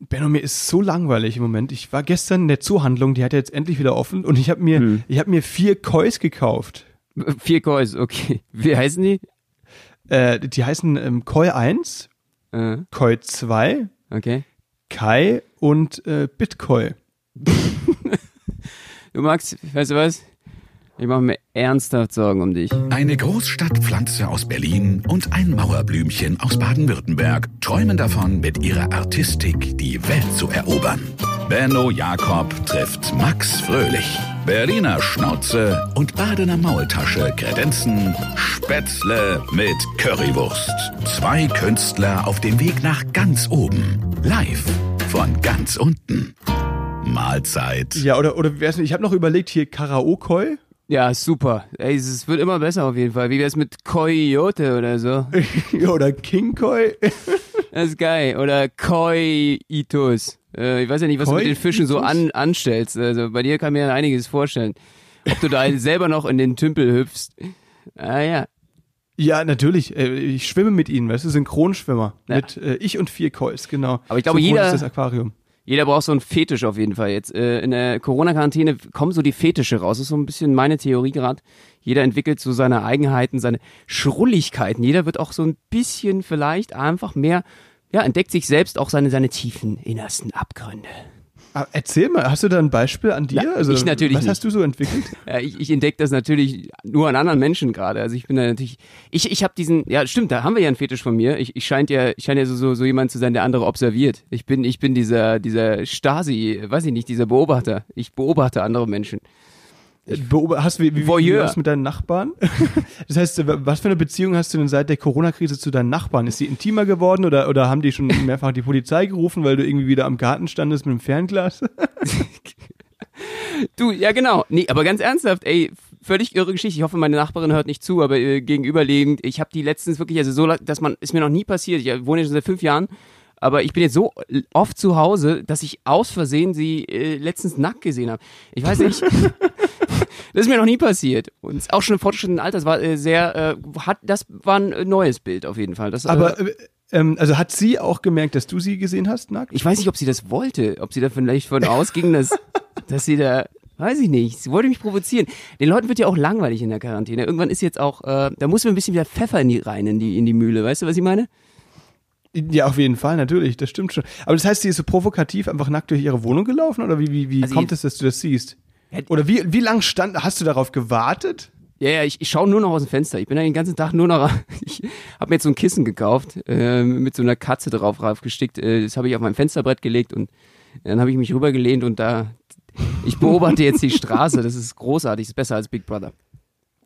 Benno, mir ist so langweilig im Moment. Ich war gestern in der Zoohandlung, die hat jetzt endlich wieder offen und ich habe mir, Hm. ich habe mir vier Kois gekauft. Vier Coins, okay. Wie heißen die? Äh, die heißen ähm, Koi 1, Äh, Koi 2, okay. Kai und äh, Bitcoin. Du Max, weißt du was? Ich mache mir ernsthaft Sorgen um dich. Eine Großstadtpflanze aus Berlin und ein Mauerblümchen aus Baden-Württemberg träumen davon, mit ihrer Artistik die Welt zu erobern. Benno Jakob trifft Max Fröhlich. Berliner Schnauze und Badener Maultasche kredenzen Spätzle mit Currywurst. Zwei Künstler auf dem Weg nach ganz oben. Live von ganz unten. Mahlzeit. Ja, oder, oder? Ich habe noch überlegt, hier Karaokoi. Ja, super. Ey, es wird immer besser auf jeden Fall. Wie wär's mit Coyote oder so? oder King Koi. Das ist geil. Oder Koi-Itus. Äh, ich weiß ja nicht, was du mit den Fischen so an, anstellst. Also bei dir kann mir einiges vorstellen. Ob du da selber noch in den Tümpel hüpfst. Ah ja. Ja, natürlich. Äh, Ich schwimme mit ihnen, weißt du, Synchronschwimmer. Ja. Mit äh, ich und vier Kois, genau. Aber ich glaube, groß jeder- ist das Aquarium. Jeder braucht so einen Fetisch auf jeden Fall jetzt. Äh, in der Corona-Quarantäne kommen so die Fetische raus. Das ist so ein bisschen meine Theorie gerade. Jeder entwickelt so seine Eigenheiten, seine Schrulligkeiten. Jeder wird auch so ein bisschen vielleicht einfach mehr, ja, entdeckt sich selbst auch seine, seine tiefen, innersten Abgründe. Ah, erzähl mal, hast du da ein Beispiel an dir? Also, Na, ich natürlich Was nicht. hast du so entwickelt? Ja, ich, ich entdecke das natürlich nur an anderen Menschen gerade. Also ich bin da natürlich, ich, ich habe diesen, ja stimmt, da haben wir ja einen Fetisch von mir. Ich, ich scheint ja, ich scheine ja so, so, so jemand zu sein, der andere observiert. Ich bin, ich bin dieser, dieser Stasi, weiß ich nicht, dieser Beobachter. Ich beobachte andere Menschen. Beob hast, wie, wie, wie Voyeur. läuft's mit deinen Nachbarn? Das heißt, was für eine Beziehung hast du denn seit der Corona-Krise zu deinen Nachbarn? Ist sie intimer geworden oder, oder haben die schon mehrfach die Polizei gerufen, weil du irgendwie wieder am Garten standest mit dem Fernglas? Du, ja genau. Nee, aber ganz ernsthaft, ey, völlig irre Geschichte. Ich hoffe, meine Nachbarin hört nicht zu, aber äh, gegenüberliegend, ich habe die letztens wirklich, also so, dass man, ist mir noch nie passiert. Ich wohne jetzt schon seit fünf Jahren, aber ich bin jetzt so oft zu Hause, dass ich aus Versehen sie äh, letztens nackt gesehen habe. Ich weiß nicht. Das ist mir noch nie passiert. Und auch schon im fortgeschrittenen Alter. Das war äh, sehr, äh, hat, das war ein äh, neues Bild auf jeden Fall. Das, äh, Aber äh, ähm, also hat sie auch gemerkt, dass du sie gesehen hast, nackt? ich weiß nicht, ob sie das wollte, ob sie da vielleicht von ausging, dass, dass sie da, weiß ich nicht, sie wollte mich provozieren. Den Leuten wird ja auch langweilig in der Quarantäne. Irgendwann ist jetzt auch, äh, da muss man ein bisschen wieder Pfeffer in die rein in die in die Mühle. Weißt du, was ich meine? Ja, auf jeden Fall, natürlich, das stimmt schon. Aber das heißt, sie ist so provokativ einfach nackt durch ihre Wohnung gelaufen oder wie, wie, wie Also kommt es, dass du das siehst? Ja, Oder wie, wie lang stand, hast du darauf gewartet? Ja, ja, ich, ich schaue nur noch aus dem Fenster. Ich bin da den ganzen Tag nur noch. Ich habe mir jetzt so ein Kissen gekauft äh, mit so einer Katze drauf raufgestickt. Äh, das habe ich auf mein Fensterbrett gelegt und dann habe ich mich rübergelehnt und da. Ich beobachte jetzt die Straße. Das ist großartig. Das ist besser als Big Brother.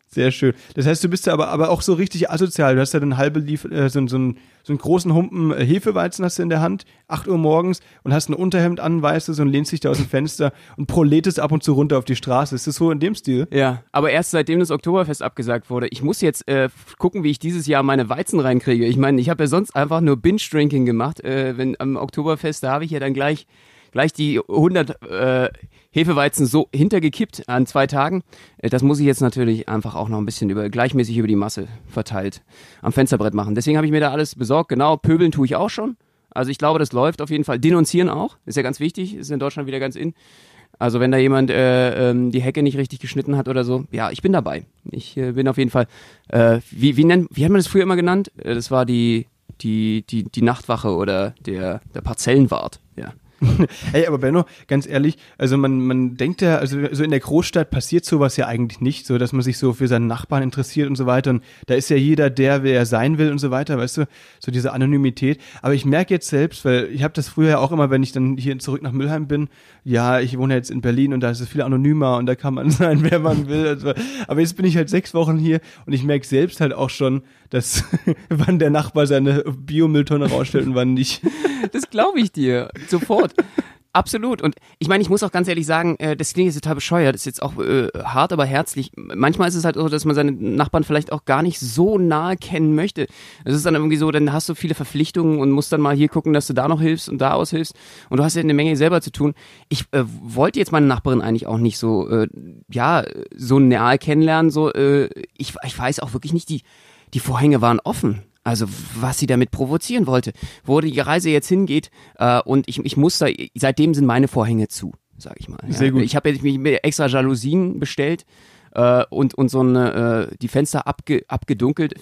Sehr schön. Das heißt, du bist ja aber, aber auch so richtig asozial. Du hast ja dann halbe Lief äh, so, so, einen, so einen großen Humpen äh, Hefeweizen hast du in der Hand, 8 Uhr morgens und hast ein Unterhemd an, weißt du, und lehnst dich da aus dem Fenster und proletest ab und zu runter auf die Straße. Ist das so in dem Stil? Ja, aber erst seitdem das Oktoberfest abgesagt wurde. Ich muss jetzt äh, gucken, wie ich dieses Jahr meine Weizen reinkriege. Ich meine, ich habe ja sonst einfach nur Binge-Drinking gemacht. Äh, wenn am Oktoberfest, da habe ich ja dann gleich gleich die 100 äh, Hefeweizen so hintergekippt an zwei Tagen. Äh, das muss ich jetzt natürlich einfach auch noch ein bisschen über gleichmäßig über die Masse verteilt am Fensterbrett machen. Deswegen habe ich mir da alles besorgt. Genau, pöbeln tue ich auch schon. Also ich glaube, das läuft auf jeden Fall. Denunzieren auch, ist ja ganz wichtig, ist in Deutschland wieder ganz in. Also wenn da jemand äh, ähm, die Hecke nicht richtig geschnitten hat oder so, ja, ich bin dabei. Ich äh, bin auf jeden Fall, äh, wie, wie, nennt, wie hat man das früher immer genannt? Äh, das war die, die, die, die Nachtwache oder der, der Parzellenwart, ja. Ey, aber Benno, ganz ehrlich, also man, man denkt ja, also so in der Großstadt passiert sowas ja eigentlich nicht, so dass man sich so für seinen Nachbarn interessiert und so weiter. Und da ist ja jeder der, wer er sein will und so weiter, weißt du, so diese Anonymität. Aber ich merke jetzt selbst, weil ich habe das früher auch immer, wenn ich dann hier zurück nach Mülheim bin, ja, ich wohne jetzt in Berlin und da ist es viel anonymer und da kann man sein, wer man will. Also, aber jetzt bin ich halt sechs Wochen hier und ich merke selbst halt auch schon, dass wann der Nachbar seine Biomülltonne rausstellt und wann nicht. Das glaube ich dir, sofort. Absolut. Und ich meine, ich muss auch ganz ehrlich sagen, äh, das klingt jetzt total bescheuert, das ist jetzt auch äh, hart, aber herzlich. Manchmal ist es halt so, dass man seine Nachbarn vielleicht auch gar nicht so nahe kennen möchte. Es ist dann irgendwie so, dann hast du viele Verpflichtungen und musst dann mal hier gucken, dass du da noch hilfst und da aushilfst. Und du hast ja eine Menge selber zu tun. Ich äh, wollte jetzt meine Nachbarin eigentlich auch nicht so, äh, ja, so nahe kennenlernen. So, äh, ich, ich weiß auch wirklich nicht, die, die Vorhänge waren offen. Also was sie damit provozieren wollte, wo die Reise jetzt hingeht äh, und ich, ich muss da, seitdem sind meine Vorhänge zu, sag ich mal. Ja. Sehr gut. Ich habe jetzt mir extra Jalousien bestellt äh, und, und so eine, äh, die Fenster abge, abgedunkelt,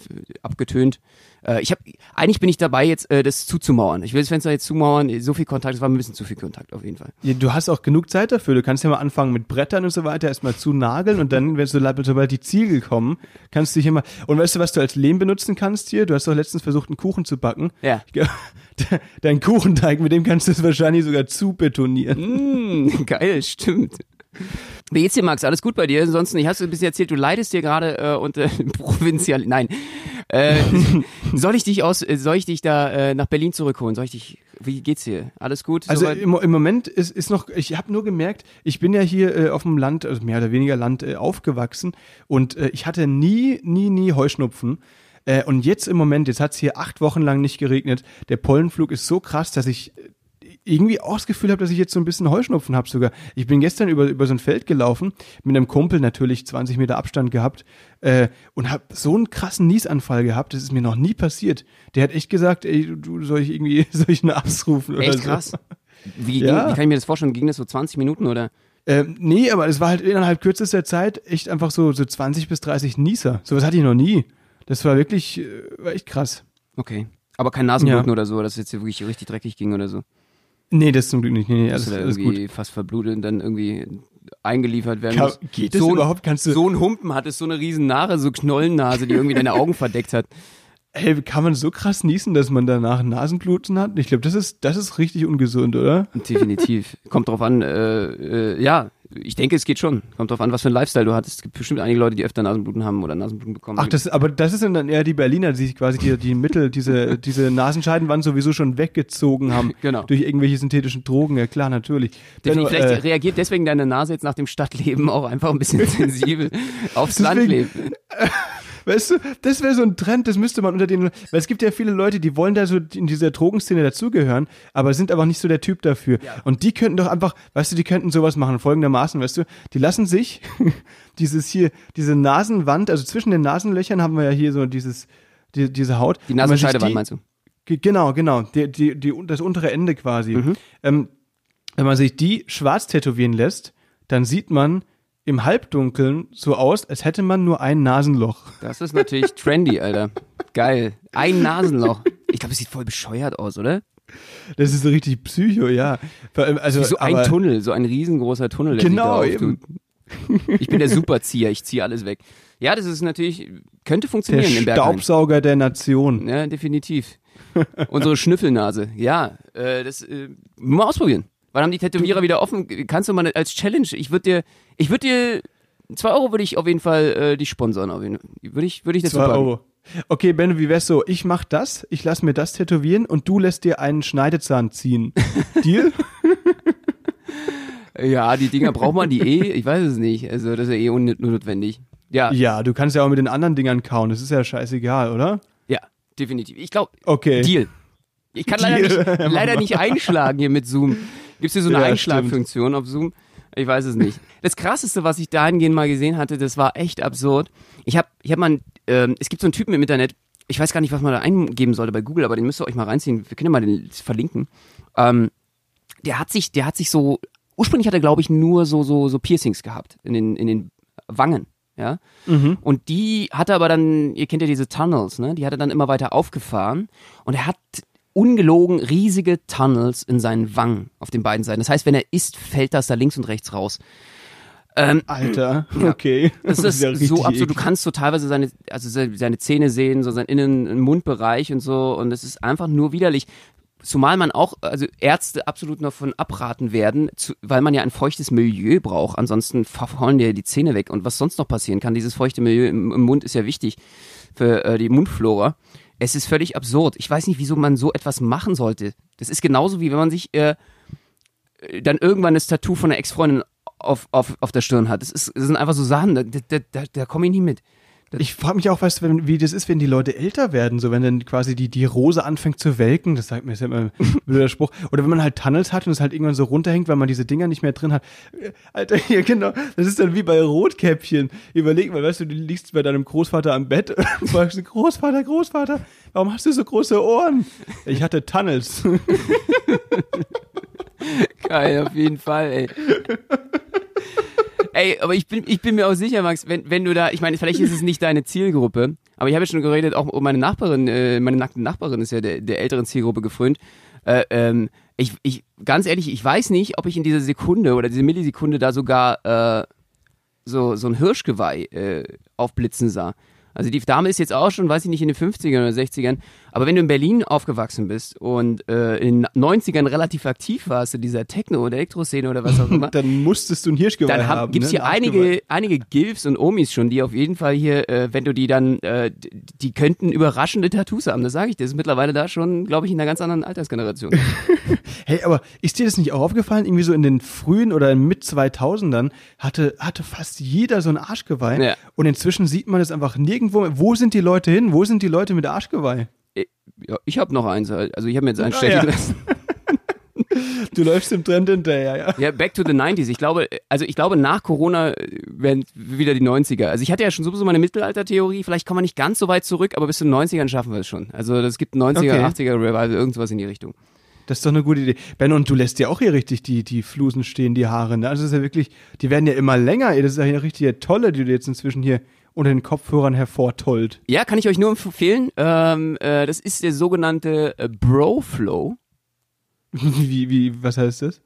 abgetönt. Äh, ich habe eigentlich bin ich dabei jetzt äh, das zuzumauern. Ich will das Fenster jetzt zumauern. So viel Kontakt, das war ein bisschen zu viel Kontakt auf jeden Fall. Ja, du hast auch genug Zeit dafür. Du kannst ja mal anfangen mit Brettern und so weiter, erstmal zu nageln und dann, wenn so, sobald die Ziegel kommen, kannst du hier mal. Und weißt du, was du als Lehm benutzen kannst hier? Du hast doch letztens versucht, einen Kuchen zu backen. Ja. Dein Kuchenteig, mit dem kannst du es wahrscheinlich sogar zubetonieren. Mm, geil, stimmt. Wie geht's dir, Max? Alles gut bei dir? Ansonsten, ich hast du bis erzählt, du leidest dir gerade äh, und äh, provinzial. Nein. Äh, soll ich dich aus, äh, soll ich dich da äh, nach Berlin zurückholen? Soll ich dich? Wie geht's dir? Alles gut? Also im, im Moment ist, ist noch, ich habe nur gemerkt, ich bin ja hier äh, auf dem Land, also mehr oder weniger Land äh, aufgewachsen und äh, ich hatte nie, nie, nie Heuschnupfen. Und jetzt im Moment, jetzt hat es hier acht Wochen lang nicht geregnet. Der Pollenflug ist so krass, dass ich irgendwie auch das Gefühl habe, dass ich jetzt so ein bisschen Heuschnupfen habe sogar. Ich bin gestern über, über so ein Feld gelaufen, mit einem Kumpel natürlich 20 Meter Abstand gehabt äh, und habe so einen krassen Niesanfall gehabt, das ist mir noch nie passiert. Der hat echt gesagt, ey, du soll ich irgendwie, soll ich eine Arzt rufen oder Echt so. krass. Wie, Ja. ging, wie kann ich mir das vorstellen? Ging das so 20 Minuten oder? Ähm, nee, aber es war halt innerhalb kürzester Zeit echt einfach so, so 20 bis 30 Nieser. Sowas hatte ich noch nie. Das war wirklich, äh, war echt krass. Okay. Aber kein Nasenbluten Ja. oder so, dass es jetzt wirklich richtig dreckig ging oder so. Nee, das zum Glück nicht. Nee, nee, alles, alles irgendwie gut. fast verblutet und dann irgendwie eingeliefert werden muss. geht das so ein- überhaupt? Kannst du, So ein Humpen hat es so eine riesen Nare, so Knollennase, die irgendwie deine Augen verdeckt hat. Ey, kann man so krass niesen, dass man danach Nasenbluten hat? Ich glaube, das ist, das ist richtig ungesund, oder? Definitiv. Kommt drauf an, äh, äh, ja, ich denke, es geht schon. Kommt drauf an, was für ein Lifestyle du hattest. Es gibt bestimmt einige Leute, die öfter Nasenbluten haben oder Nasenbluten bekommen. Ach, das, aber das sind dann eher die Berliner, die sich quasi die, die Mittel, diese, diese Nasenscheidenwand sowieso schon weggezogen haben. Genau. Durch irgendwelche synthetischen Drogen, ja klar, natürlich. Benno, Definitiv, Vielleicht äh, reagiert deswegen deine Nase jetzt nach dem Stadtleben auch einfach ein bisschen sensibel aufs Landleben. Weißt du, das wäre so ein Trend, das müsste man unter den, weil es gibt ja viele Leute, die wollen da so in dieser Drogenszene dazugehören, aber sind aber nicht so der Typ dafür. Und die könnten doch einfach, weißt du, die könnten sowas machen, folgendermaßen, weißt du, die lassen sich dieses hier, diese Nasenwand, also zwischen den Nasenlöchern haben wir ja hier so dieses, die, diese Haut. Die Nasenscheidewand die- meinst du? Ge- Genau, genau. Die, die, die, das untere Ende quasi. Ähm, wenn man sich die schwarz tätowieren lässt, dann sieht man im Halbdunkeln so aus, als hätte man nur ein Nasenloch. Das ist natürlich trendy, Alter. Geil. Ein Nasenloch. Ich glaube, es sieht voll bescheuert aus, oder? Das ist so richtig Psycho, ja. Also, so ein Tunnel, so ein riesengroßer Tunnel. Der Genau, auftut. Ich bin der Superzieher, ich ziehe alles weg. Ja, das ist natürlich, könnte Der funktionieren im Berghain. Staubsauger der Nation. Ja, definitiv. Unsere Schnüffelnase. Ja, äh, das äh, mal ausprobieren. Wann haben die Tätowierer wieder offen? Kannst du mal als Challenge? Ich würde dir, ich würde dir zwei Euro würde ich auf jeden Fall äh, dich sponsern. Auf jeden Fall. Würde ich, würde ich das Zwei. Euro. Okay, Benno, wie wär's so? Ich mach das, ich lass mir das tätowieren und du lässt dir einen Schneidezahn ziehen. Deal? Ja, die Dinger braucht man die eh. Ich weiß es nicht. Also das ist ja eh unnotwendig. Ja, ja, du kannst ja auch mit den anderen Dingern kauen. Das ist ja scheißegal, oder? ja, definitiv. Ich glaube, Okay. Deal. Ich kann leider nicht, leider nicht einschlagen hier mit Zoom. Gibt's hier so eine Ja, Einschlagfunktion auf Zoom? Ich weiß es nicht. Das krasseste, was ich dahingehend mal gesehen hatte, das war echt absurd. Ich habe ich hab mal, ähm, es gibt so einen Typen im Internet, ich weiß gar nicht, was man da eingeben sollte bei Google, aber den müsst ihr euch mal reinziehen. Wir können ja mal den verlinken. Ähm, der hat sich, der hat sich so, ursprünglich hat er, glaube ich, nur so, so, so Piercings gehabt in den, in den Wangen. Ja. Und die hat er aber dann, ihr kennt ja diese Tunnels, ne? Die hat er dann immer weiter aufgefahren. Und er hat ungelogen riesige Tunnels in seinen Wangen auf den beiden Seiten. Das heißt, wenn er isst, fällt das da links und rechts raus. Ähm, Alter, okay. das ist ja richtig so absurd. Du kannst so teilweise seine, also se- seine Zähne sehen, so seinen Innen- Mundbereich und so. Und es ist einfach nur widerlich. Zumal man auch, also Ärzte absolut davon abraten werden, zu, weil man ja ein feuchtes Milieu braucht. Ansonsten verfaulen dir die Zähne weg. Und was sonst noch passieren kann, dieses feuchte Milieu im, im Mund ist ja wichtig für äh, die Mundflora. Es ist völlig absurd. Ich weiß nicht, wieso man so etwas machen sollte. Das ist genauso wie wenn man sich äh, dann irgendwann das Tattoo von einer Ex-Freundin auf, auf, auf der Stirn hat. Das, ist, das sind einfach so Sachen, da, da, da, da komme ich nie mit. Ich frage mich auch, weißt du, wie das ist, wenn die Leute älter werden, so wenn dann quasi die, die Rose anfängt zu welken, das sagt mir ist ja immer ein blöder Spruch. Oder wenn man halt Tunnels hat und es halt irgendwann so runterhängt, weil man diese Dinger nicht mehr drin hat. Äh, Alter, ja genau, das ist dann wie bei Rotkäppchen. Überleg mal, weißt du, du liegst bei deinem Großvater am Bett und fragst, Großvater, Großvater, warum hast du so große Ohren? Ich hatte Tunnels. Geil, auf jeden Fall, ey. Ey, aber ich bin, ich bin mir auch sicher, Max, wenn, wenn du da, ich meine, vielleicht ist es nicht deine Zielgruppe, aber ich habe ja schon geredet, auch meine Nachbarin, äh, meine nackte Nachbarin ist ja der, der älteren Zielgruppe gefrönt. Äh, ähm, ich, ich, ganz ehrlich, ich weiß nicht, ob ich in dieser Sekunde oder diese Millisekunde da sogar äh, so, so ein Hirschgeweih äh, aufblitzen sah. Also die Dame ist jetzt auch schon, weiß ich nicht, in den 50ern oder 60ern. Aber wenn du in Berlin aufgewachsen bist und äh, in den 90ern relativ aktiv warst in dieser Techno- oder Elektroszene oder was auch immer, dann musstest du ein Hirschgeweih dann hab, haben. gibt's ne? hier Arschgeweih. einige, einige Gilfs und Omis schon, die auf jeden Fall hier, äh, wenn du die dann, äh, die könnten überraschende Tattoos haben, das sage ich dir. Das ist mittlerweile da schon, glaube ich, in einer ganz anderen Altersgeneration. Hey, aber ist dir das nicht auch aufgefallen? Irgendwie so in den frühen oder mit 2000ern hatte, hatte fast jeder so ein Arschgeweih. Ja. Und inzwischen sieht man es einfach nirgendwo. mehr. Wo sind die Leute hin? Wo sind die Leute mit Arschgeweih? Ja, ich habe noch eins, also ich habe mir jetzt eins Ah, stechen ja. lassen. Du läufst im Trend hinterher, ja. Ja, back to the 90s. Ich glaube, also ich glaube, nach Corona werden wieder die 90er. Also ich hatte ja schon sowieso meine Mittelalter-Theorie. Vielleicht kommen wir nicht ganz so weit zurück, aber bis zu den 90ern schaffen wir es schon. Also es gibt 90er, Okay. 80er Revival, irgendwas in die Richtung. Das ist doch eine gute Idee. Ben, und du lässt ja auch hier richtig die, die Flusen stehen, die Haare. Ne? Also das ist ja wirklich, die werden ja immer länger. Das ist ja hier richtig tolle, die du jetzt inzwischen hier unter den Kopfhörern hervortollt. Ja, kann ich euch nur empfehlen. Ähm, äh, das ist der sogenannte äh, Bro-Flow. Wie, wie, was heißt das?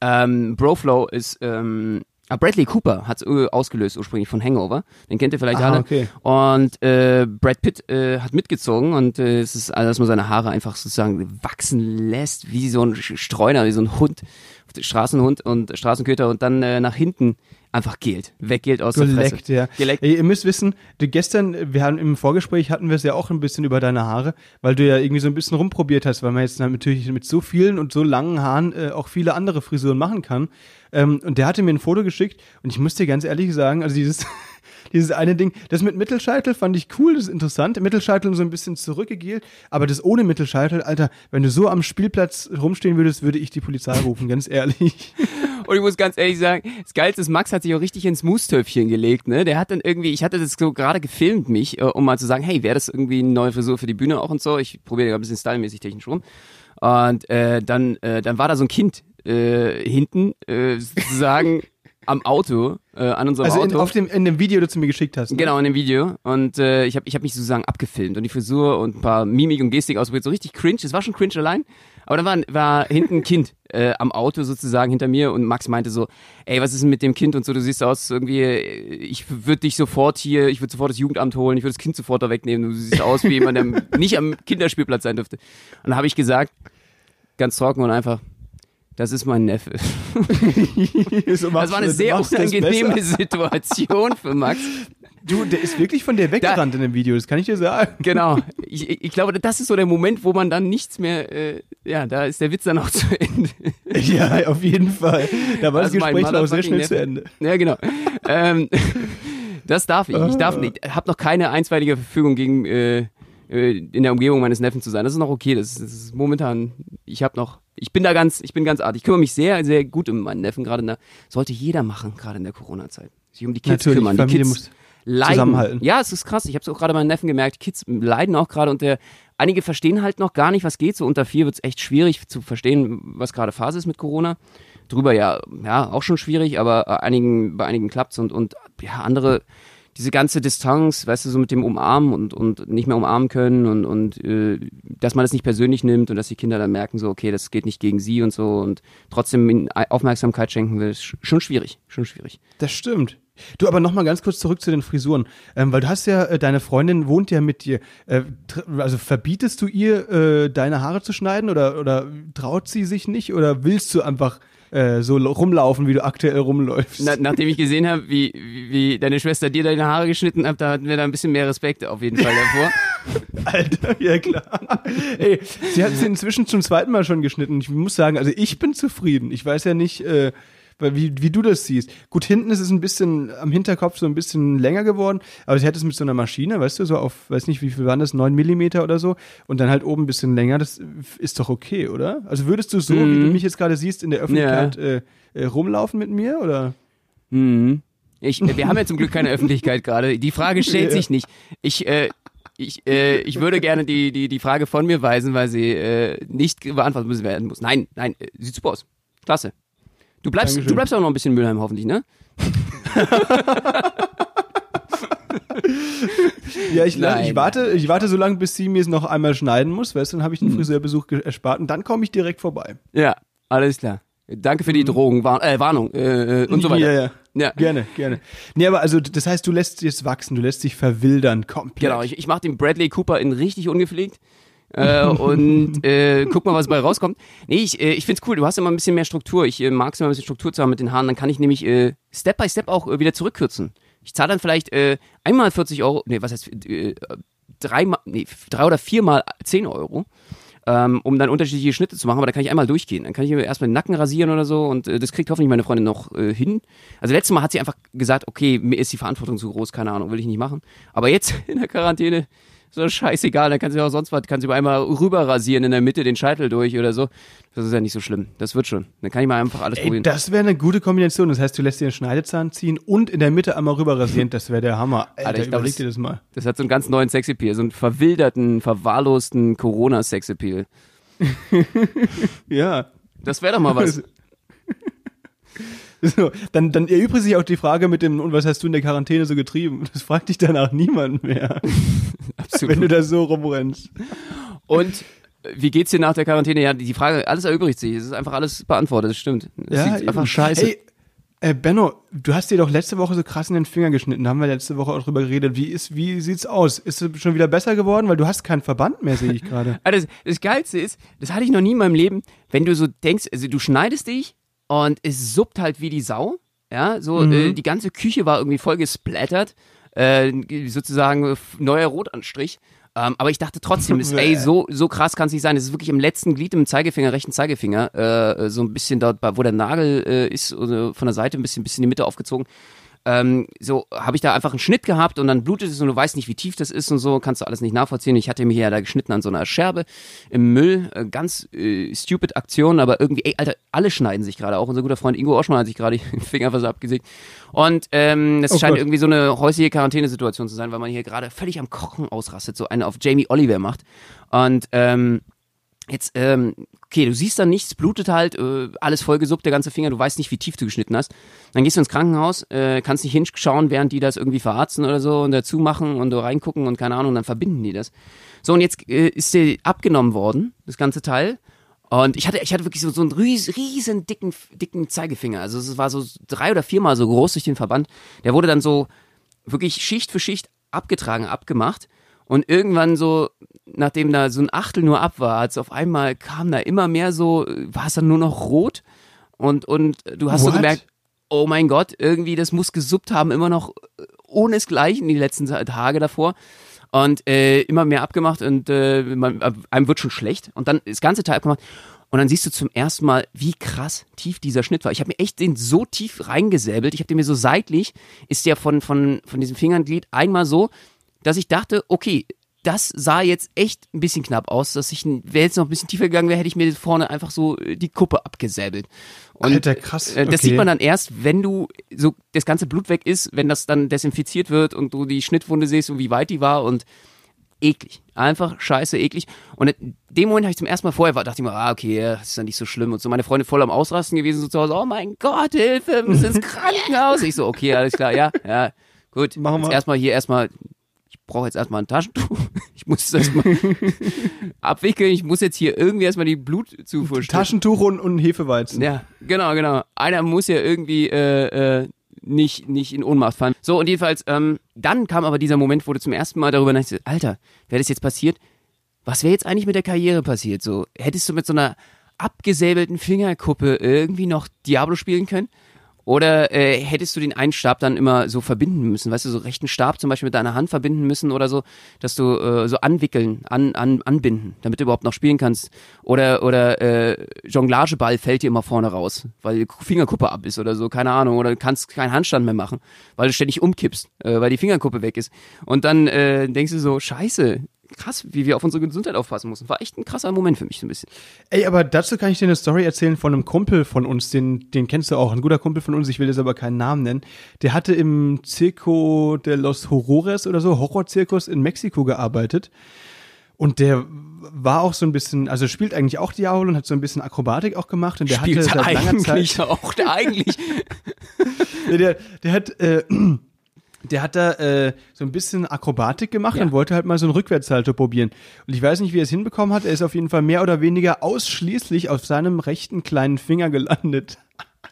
Ähm, Broflow ist ähm, ah, Bradley Cooper hat es ausgelöst ursprünglich von Hangover. Den kennt ihr vielleicht Ah, alle. okay. Und äh, Brad Pitt äh, hat mitgezogen und äh, es ist, also, dass man seine Haare einfach sozusagen wachsen lässt, wie so ein Streuner, wie so ein Hund, Straßenhund und Straßenköter und dann äh, nach hinten einfach gelt, weggelt aus der Fresse. Geleckt, ja. Geleckt. Ey, ihr müsst wissen, du gestern, wir haben im Vorgespräch hatten wir es ja auch ein bisschen über deine Haare, weil du ja irgendwie so ein bisschen rumprobiert hast, weil man jetzt natürlich mit so vielen und so langen Haaren äh, auch viele andere Frisuren machen kann. Ähm, und der hatte mir ein Foto geschickt und ich muss dir ganz ehrlich sagen, also dieses dieses eine Ding, das mit Mittelscheitel fand ich cool, das ist interessant. Mittelscheitel so ein bisschen zurückgegelt, aber das ohne Mittelscheitel, Alter, wenn du so am Spielplatz rumstehen würdest, würde ich die Polizei rufen, ganz ehrlich. Und ich muss ganz ehrlich sagen, das Geilste ist, Max hat sich auch richtig ins Moostöpfchen gelegt, ne? Der hat dann irgendwie, ich hatte das so gerade gefilmt, mich, äh, um mal zu sagen, hey, wäre das irgendwie eine neue Frisur für die Bühne auch und so? Ich probiere ja ein bisschen stylmäßig technisch rum. Und äh, dann, äh, dann war da so ein Kind äh, hinten, äh, sozusagen am Auto, äh, an unserem Also Auto. auf dem, in dem Video, das du mir geschickt hast. ne? Genau, in dem Video. Und äh, ich habe ich hab mich sozusagen abgefilmt und die Frisur und ein paar Mimik und Gestik ausprobiert. So richtig cringe. Es war schon cringe allein. Aber dann war, war hinten ein Kind äh, am Auto sozusagen hinter mir und Max meinte so, ey, was ist denn mit dem Kind und so, du siehst aus irgendwie, ich würde dich sofort hier, ich würde sofort das Jugendamt holen, ich würde das Kind sofort da wegnehmen, du siehst aus wie jemand, der nicht am Kinderspielplatz sein dürfte. Und dann habe ich gesagt, ganz trocken und einfach, das ist mein Neffe. Das war eine sehr unangenehme Situation für Max. Du, der ist wirklich von dir weggerannt in dem Video, das kann ich dir sagen. Genau. Ich, ich glaube, das ist so der Moment, wo man dann nichts mehr, äh, ja, da ist der Witz dann auch zu Ende. Ja, auf jeden Fall. Da war das, Das Gespräch dann auch sehr schnell zu Neffe. Ende. Ja, genau. ähm, das darf ich. Ich darf nicht. Habe noch keine einstweilige Verfügung gegen äh, äh, in der Umgebung meines Neffen zu sein. Das ist noch okay. Das ist, das ist momentan. Ich habe noch. Ich bin da ganz. Ich bin ganz artig. Ich kümmere mich sehr, sehr gut um meinen Neffen gerade. in der- Sollte jeder machen, gerade in der Corona-Zeit. Sich um die Kids Natürlich, kümmern. Die Familie Kids leiden. zusammenhalten. Ja, es ist krass. Ich habe es auch gerade bei meinen Neffen gemerkt. Kids leiden auch gerade und der, einige verstehen halt noch gar nicht, was geht. So unter vier wird es echt schwierig zu verstehen, was gerade Phase ist mit Corona. Drüber ja, ja, auch schon schwierig, aber äh, einigen, bei einigen klappt's und, und ja, andere, diese ganze Distanz, weißt du, so mit dem Umarmen und, und nicht mehr umarmen können und, und äh, dass man das nicht persönlich nimmt und dass die Kinder dann merken, so, okay, das geht nicht gegen sie und so und trotzdem ihnen Aufmerksamkeit schenken will, ist sch- schon schwierig, schon schwierig. Das stimmt. Du, aber noch mal ganz kurz zurück zu den Frisuren, ähm, weil du hast ja, äh, deine Freundin wohnt ja mit dir. Äh, also verbietest du ihr, äh, deine Haare zu schneiden oder, oder traut sie sich nicht oder willst du einfach äh, so rumlaufen, wie du aktuell rumläufst? Na, nachdem ich gesehen habe, wie, wie, wie deine Schwester dir deine Haare geschnitten hat, da hatten wir da ein bisschen mehr Respekt auf jeden Fall davor. Alter, ja klar. Ey, sie hat sie inzwischen zum zweiten Mal schon geschnitten. Ich muss sagen, also ich bin zufrieden. Ich weiß ja nicht, äh, weil wie, wie du das siehst. Gut, hinten ist es ein bisschen am Hinterkopf so ein bisschen länger geworden, aber sie hätte es mit so einer Maschine, weißt du, so auf, weiß nicht, wie viel waren das, 9 Millimeter oder so und dann halt oben ein bisschen länger, das ist doch okay, oder? Also würdest du so, mhm. wie du mich jetzt gerade siehst, in der Öffentlichkeit ja. äh, äh, rumlaufen mit mir, oder? Mhm. Ich, wir haben ja zum Glück keine Öffentlichkeit gerade. Die Frage stellt sich nicht. Ich, äh, ich, äh, ich würde gerne die, die, die Frage von mir weisen, weil sie äh, nicht beantwortet werden muss. Nein, nein, äh, sieht super aus. Klasse. Du bleibst, du bleibst auch noch ein bisschen Mülheim hoffentlich, ne? ja, ich, ich, warte, ich warte so lange, bis sie mir es noch einmal schneiden muss, weißt du, dann habe ich den hm. Friseurbesuch erspart und dann komme ich direkt vorbei. Ja, alles klar. Danke für die mhm. Drogen, Warn äh, Warnung äh, und so weiter. Ja, ja. Ja. Gerne, gerne. Nee, aber also das heißt, du lässt jetzt wachsen, du lässt dich verwildern komplett. Genau, ich, ich mache den Bradley Cooper in richtig ungepflegt. Äh, und äh, guck mal, was bei rauskommt. Nee, ich, äh, ich find's cool, du hast immer ein bisschen mehr Struktur. Ich äh, mag es immer ein bisschen Struktur zu haben mit den Haaren, dann kann ich nämlich äh, Step by Step auch äh, wieder zurückkürzen. Ich zahle dann vielleicht äh, einmal 40 Euro, nee, was heißt, äh, dreimal, nee, drei oder viermal 10 Euro ähm, um dann unterschiedliche Schnitte zu machen, aber da kann ich einmal durchgehen. Dann kann ich mir erstmal den Nacken rasieren oder so und äh, das kriegt hoffentlich meine Freundin noch äh, hin. Also letztes Mal hat sie einfach gesagt, okay, mir ist die Verantwortung zu groß, keine Ahnung, will ich nicht machen. Aber jetzt in der Quarantäne so scheißegal, dann kann sie auch sonst was, kann sie einmal rüber rasieren in der Mitte den Scheitel durch oder so. Das ist ja nicht so schlimm. Das wird schon. Dann kann ich mal einfach alles Ey, probieren. Das wäre eine gute Kombination. Das heißt, du lässt dir einen Schneidezahn ziehen und in der Mitte einmal rüber rasieren. Das wäre der Hammer. Alter, Alter ich glaub, überleg dir das mal. Das hat so einen ganz neuen Sexappeal, so einen verwilderten, verwahrlosten Corona-Sexappeal. ja. Das wäre doch mal was. So, dann, dann erübrigt sich auch die Frage mit dem, und was hast du in der Quarantäne so getrieben? Das fragt dich danach niemand mehr. Absolut. Wenn du da so rumrennst. Und wie geht's dir nach der Quarantäne? Ja, die Frage, alles erübrigt sich. Es ist einfach alles beantwortet, das stimmt. Es ja, einfach scheiße. Ey, äh, Benno, du hast dir doch letzte Woche so krass in den Finger geschnitten. Da haben wir letzte Woche auch drüber geredet. Wie, ist, wie sieht's aus? Ist es schon wieder besser geworden? Weil du hast keinen Verband mehr, sehe ich gerade. Also das, das Geilste ist, das hatte ich noch nie in meinem Leben, wenn du so denkst, also du schneidest dich und es suppt halt wie die Sau. Ja, so mhm. äh, die ganze Küche war irgendwie voll gesplattert. Äh, sozusagen neuer Rotanstrich. Ähm, aber ich dachte trotzdem, ist, ey, so, so krass kann es nicht sein. Es ist wirklich im letzten Glied im Zeigefinger, rechten Zeigefinger, äh, so ein bisschen dort, wo der Nagel äh, ist, von der Seite ein bisschen, bisschen in die Mitte aufgezogen ähm, so habe ich da einfach einen Schnitt gehabt und dann blutet es und du weißt nicht, wie tief das ist und so, kannst du alles nicht nachvollziehen. Ich hatte mir ja da geschnitten an so einer Scherbe im Müll, äh, ganz äh, stupid Aktion, aber irgendwie, ey, Alter, alle schneiden sich gerade. Auch unser guter Freund Ingo Oschmann hat sich gerade den Finger fast abgesägt. Und ähm, es oh scheint Gott. irgendwie so eine häusliche Quarantänesituation zu sein, weil man hier gerade völlig am Kochen ausrastet, so eine auf Jamie Oliver macht. Und ähm, Jetzt, ähm, okay, du siehst dann nichts, blutet halt, äh, alles vollgesuppt, der ganze Finger, du weißt nicht, wie tief du geschnitten hast. Dann gehst du ins Krankenhaus, äh, kannst nicht hinschauen, während die das irgendwie verarzten oder so und dazu machen und reingucken und keine Ahnung, dann verbinden die das. So, und jetzt äh, ist dir abgenommen worden, das ganze Teil. Und ich hatte, ich hatte wirklich so, so einen riesen, riesen dicken, dicken Zeigefinger. Also es war so drei oder viermal so groß durch den Verband. Der wurde dann so wirklich Schicht für Schicht abgetragen, abgemacht. Und irgendwann so, nachdem da so ein Achtel nur ab war, als auf einmal kam da immer mehr so, war es dann nur noch rot. Und, und du hast What? so gemerkt, oh mein Gott, irgendwie, das muss gesuppt haben, immer noch ohne es gleich in die letzten Tage davor. Und äh, immer mehr abgemacht und äh, man, einem wird schon schlecht. Und dann das ganze Teil abgemacht. Und dann siehst du zum ersten Mal, wie krass tief dieser Schnitt war. Ich habe mir echt den so tief reingesäbelt. Ich habe den mir so seitlich, ist der von, von, von diesem Fingernglied einmal so dass ich dachte, okay, das sah jetzt echt ein bisschen knapp aus, dass ich, wäre jetzt noch ein bisschen tiefer gegangen wäre, hätte ich mir vorne einfach so äh, die Kuppe abgesäbelt. Und Alter, krass. Okay. das sieht man dann erst, wenn du so das ganze Blut weg ist, wenn das dann desinfiziert wird und du die Schnittwunde siehst und wie weit die war und eklig. Einfach scheiße eklig. Und in dem Moment habe ich zum ersten Mal vorher war, dachte ich mir, ah, okay, das ist ja nicht so schlimm. Und so meine Freunde voll am Ausrasten gewesen, so zu Hause, oh mein Gott, Hilfe, wir müssen ins Krankenhaus. Ich so, okay, alles klar, ja, ja, gut. Machen wir. Erstmal hier erstmal brauche jetzt erstmal ein Taschentuch. Ich muss es erstmal abwickeln. Ich muss jetzt hier irgendwie erstmal die Blutzufuhr stellen. Taschentuch und, und Hefeweizen. Ja, genau, genau. Einer muss ja irgendwie äh, äh, nicht, nicht in Ohnmacht fallen. So, und jedenfalls, ähm, dann kam aber dieser Moment, wo du zum ersten Mal darüber nachdenkst, Alter, wäre das jetzt passiert? Was wäre jetzt eigentlich mit der Karriere passiert? So, hättest du mit so einer abgesäbelten Fingerkuppe irgendwie noch Diablo spielen können? Oder äh, hättest du den einen Stab dann immer so verbinden müssen, weißt du, so rechten Stab zum Beispiel mit deiner Hand verbinden müssen oder so, dass du äh, so anwickeln, an, an, anbinden, damit du überhaupt noch spielen kannst. Oder oder äh, Jonglageball fällt dir immer vorne raus, weil Fingerkuppe ab ist oder so, keine Ahnung. Oder du kannst keinen Handstand mehr machen, weil du ständig umkippst, äh, weil die Fingerkuppe weg ist. Und dann äh, denkst du so, scheiße, krass, wie wir auf unsere Gesundheit aufpassen müssen. War echt ein krasser Moment für mich so ein bisschen. Ey, aber dazu kann ich dir eine Story erzählen von einem Kumpel von uns, den, den kennst du auch, ein guter Kumpel von uns, ich will jetzt aber keinen Namen nennen. Der hatte im Circo de los Horrores oder so, Horrorzirkus in Mexiko gearbeitet. Und der war auch so ein bisschen, also spielt eigentlich auch Diablo und hat so ein bisschen Akrobatik auch gemacht. Und der Spielt hatte seit langer eigentlich Zeit. auch, der eigentlich. Der, der hat, äh, der hat da äh, so ein bisschen Akrobatik gemacht Ja. und wollte halt mal so einen Rückwärtssalto probieren. Und ich weiß nicht, wie er es hinbekommen hat. Er ist auf jeden Fall mehr oder weniger ausschließlich auf seinem rechten kleinen Finger gelandet.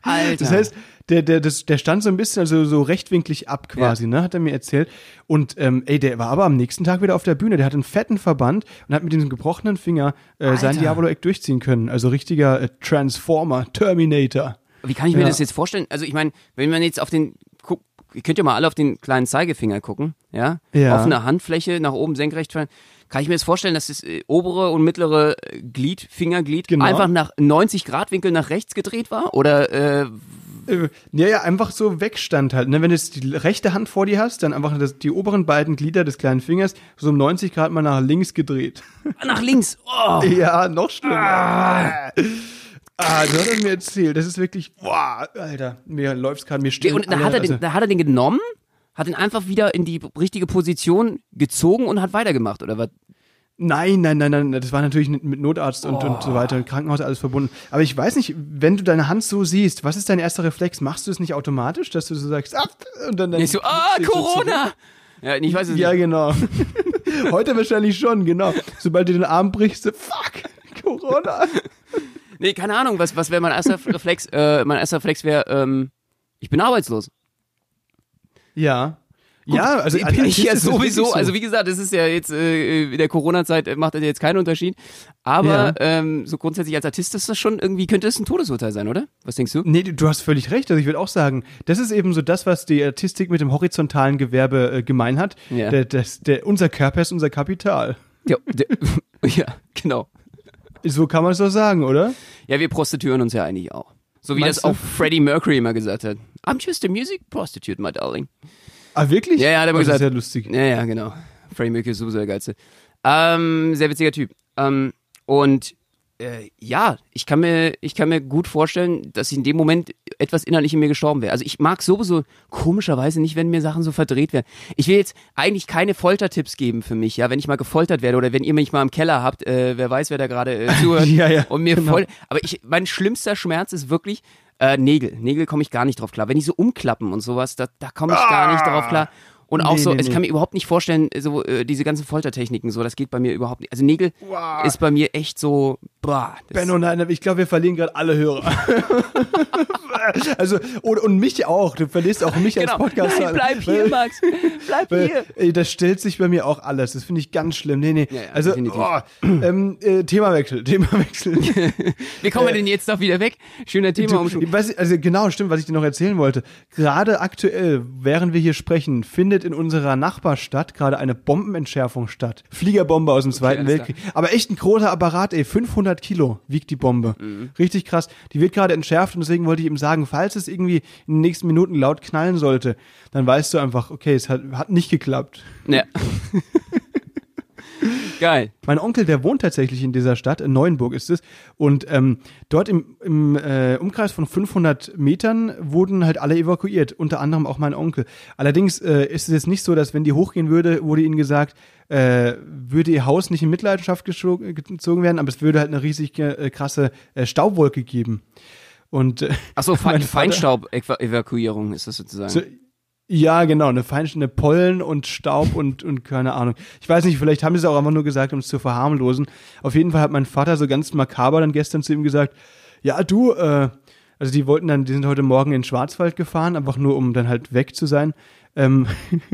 Alter. Das heißt, der, der, das, der stand so ein bisschen also so rechtwinklig ab quasi, ne, hat er mir erzählt. Und ähm, ey, der war aber am nächsten Tag wieder auf der Bühne. Der hat einen fetten Verband und hat mit diesem gebrochenen Finger äh, sein. Diablo-Eck durchziehen können. Also richtiger äh, Transformer, Terminator. Wie kann ich mir Ja. das jetzt vorstellen? Also ich meine, wenn man jetzt auf den ihr könnt ja mal alle auf den kleinen Zeigefinger gucken, ja? Ja. Offene Handfläche nach oben senkrecht fallen. Kann ich mir jetzt vorstellen, dass das äh, obere und mittlere äh, Glied, Fingerglied Genau. einfach nach 90 Grad Winkel nach rechts gedreht war? Oder äh, Äh, ja, ja, einfach so wegstand halt. Ne? Wenn du jetzt die rechte Hand vor dir hast, dann einfach das, die oberen beiden Glieder des kleinen Fingers so um 90 Grad mal nach links gedreht. nach links? Oh. ja, noch schlimmer. Ah, du hast es mir erzählt. Das ist wirklich, boah, Alter, mir läuft's gerade, mir steht. Und da hat, er den, da hat er den genommen, hat ihn einfach wieder in die richtige Position gezogen und hat weitergemacht, oder was? Nein, nein, nein, nein, das war natürlich mit Notarzt und, und so weiter und Krankenhaus alles verbunden. Aber ich weiß nicht, wenn du deine Hand so siehst, was ist dein erster Reflex? Machst du es nicht automatisch, dass du so sagst, ab und dann, so, ah, du zurück? Corona! Ja, ich weiß es Ja, nicht. genau. Heute wahrscheinlich schon, genau. Sobald du den Arm brichst, so, fuck, Corona. Nee, keine Ahnung, was, was wäre mein erster Reflex? Äh, mein erster Reflex wäre, ähm, ich bin arbeitslos. Ja. ja, also bin als ich ja sowieso. so. Also wie gesagt, das ist ja jetzt äh, in der Corona-Zeit macht das jetzt keinen Unterschied. Aber Ja. ähm, so grundsätzlich als Artist ist das schon irgendwie könnte es ein Todesurteil sein, oder? Was denkst du? Nee, du hast völlig recht. Also ich würde auch sagen, das ist eben so das, was die Artistik mit dem horizontalen Gewerbe äh, gemein hat. Ja. Der, das, der, unser Körper ist unser Kapital. Ja, der, ja, genau. So kann man es doch sagen, oder? Ja, wir prostituieren uns ja eigentlich auch. So wie Meinst das auch du? Freddie Mercury immer gesagt hat. I'm just a music prostitute, my darling. Ah, wirklich? Ja, ja, hat er das gesagt. ist ja lustig. Ja, ja, genau. Freddie Mercury ist sowieso der Geilste. Ähm, sehr witziger Typ. Ähm, und äh, ja, ich kann, mir, ich kann mir gut vorstellen, dass in dem Moment etwas innerlich in mir gestorben wäre. Also ich mag sowieso komischerweise nicht, wenn mir Sachen so verdreht werden. Ich will jetzt eigentlich keine Foltertipps geben für mich, ja, wenn ich mal gefoltert werde oder wenn ihr mich mal im Keller habt, äh, wer weiß, wer da gerade äh, zuhört Ja, ja, und mir genau. voll. Aber ich, mein schlimmster Schmerz ist wirklich äh, Nägel. Nägel komme ich gar nicht drauf klar. Wenn die so umklappen und sowas, da, da komme ich gar nicht drauf klar. Und auch Nee, so, nee, ich nee. kann mir überhaupt nicht vorstellen, so äh, diese ganzen Foltertechniken, so, das geht bei mir überhaupt nicht. Also Nägel Wow. ist bei mir echt so, Das, Benno, nein, ich glaube, wir verlieren gerade alle Hörer. also, und, und mich auch. Du verlierst auch mich genau. als Podcaster. Nein, bleib hier, Max. Bleib Weil, hier. das stellt sich bei mir auch alles. Das finde ich ganz schlimm. Nee, nee. Ja, ja, also, oh, ähm, äh, Themawechsel, Themawechsel. Wie kommen wir denn jetzt doch wieder weg? Schöner Thema Du, weiß, also genau, stimmt, was ich dir noch erzählen wollte. Gerade aktuell, während wir hier sprechen, findet in unserer Nachbarstadt gerade eine Bombenentschärfung statt. Fliegerbombe aus dem Zweiten alles Weltkrieg. Aber echt ein großer Apparat, ey. 500 Kilo wiegt die Bombe. Mhm. Richtig krass. Die wird gerade entschärft und deswegen wollte ich ihm sagen, falls es irgendwie in den nächsten Minuten laut knallen sollte, dann weißt du einfach, okay, es hat, hat nicht geklappt. Ja. Geil. Mein Onkel, der wohnt tatsächlich in dieser Stadt, in Neuenburg ist es. Und ähm, dort im, im äh, Umkreis von 500 Metern wurden halt alle evakuiert, unter anderem auch mein Onkel. Allerdings äh, ist es jetzt nicht so, dass wenn die hochgehen würde, wurde ihnen gesagt, äh, würde ihr Haus nicht in Mitleidenschaft gezogen werden, aber es würde halt eine riesig äh, krasse äh, Staubwolke geben. Und äh, Achso, Feinstaub-Evakuierung ist das sozusagen. so, ja, genau, eine feinste Pollen und Staub und, und keine Ahnung. Ich weiß nicht, vielleicht haben sie es auch einfach nur gesagt, um es zu verharmlosen. Auf jeden Fall hat mein Vater so ganz makaber dann gestern zu ihm gesagt, ja, du, äh, also die wollten dann, die sind heute Morgen in den Schwarzwald gefahren, einfach nur, um dann halt weg zu sein. Ähm,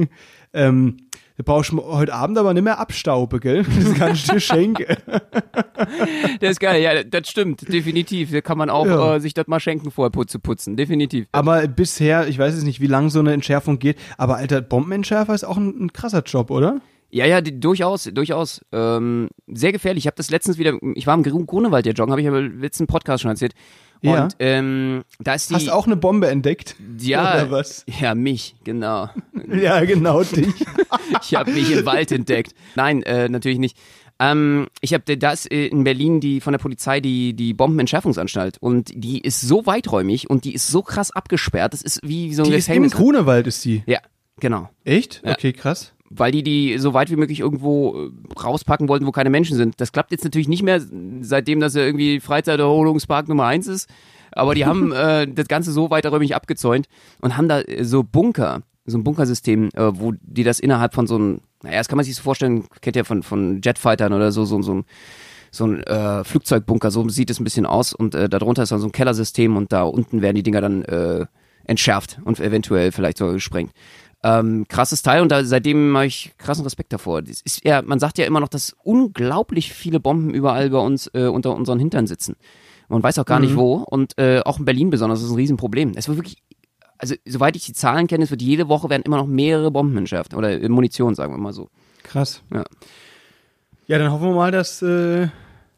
ähm, Da brauchst du heute Abend aber nicht mehr abstauben, gell? Das kann ich dir schenken. Der ist geil, ja, das stimmt, definitiv. Da kann man auch Ja. äh, sich das mal schenken, vorher zu putzen, definitiv. Aber bisher, ich weiß jetzt nicht, wie lange so eine Entschärfung geht, aber alter, Bombenentschärfer ist auch ein, ein krasser Job, oder? Ja, ja, die, durchaus, durchaus. Ähm, sehr gefährlich. Ich habe das letztens wieder, ich war im Gru- Grunewald ja joggen, habe ich aber letzten Podcast schon erzählt. Und Ja. ähm, da ist die. Hast du auch eine Bombe entdeckt? ja, Oder was? ja, mich, genau. Ja, genau dich. Ich habe mich im Wald entdeckt. Nein, äh, natürlich nicht. Ähm, ich habe, da ist äh, in Berlin die von der Polizei die die Bombenentschärfungsanstalt und die ist so weiträumig und die ist so krass abgesperrt. Das ist wie so ein Die ist im Gefängnis. Grunewald, ist die. ja, genau. Echt? Ja. Okay, krass. Weil die die so weit wie möglich irgendwo äh, rauspacken wollten, wo keine Menschen sind. Das klappt jetzt natürlich nicht mehr, seitdem das ja irgendwie Freizeiterholungspark Nummer eins ist. Aber die haben äh, das Ganze so weiträumig abgezäunt und haben da äh, so Bunker, so ein Bunkersystem, äh, wo die das innerhalb von so einem, naja, das kann man sich so vorstellen, kennt ihr von, von Jetfightern oder so, so, so ein so ein äh, Flugzeugbunker, so sieht es ein bisschen aus und äh, darunter ist dann so ein Kellersystem und da unten werden die Dinger dann äh, entschärft und eventuell vielleicht sogar gesprengt. Ähm, krasses Teil und da, seitdem habe ich krassen Respekt davor. Das ist ja, man sagt ja immer noch, dass unglaublich viele Bomben überall bei uns äh, unter unseren Hintern sitzen. Man weiß auch gar nicht wo und äh, auch in Berlin besonders ist ein Riesenproblem. Es wird wirklich, also soweit ich die Zahlen kenne, es wird jede Woche werden immer noch mehrere Bomben entschärft oder Munition, sagen wir mal so. Krass. Ja. Ja, dann hoffen wir mal, dass, äh,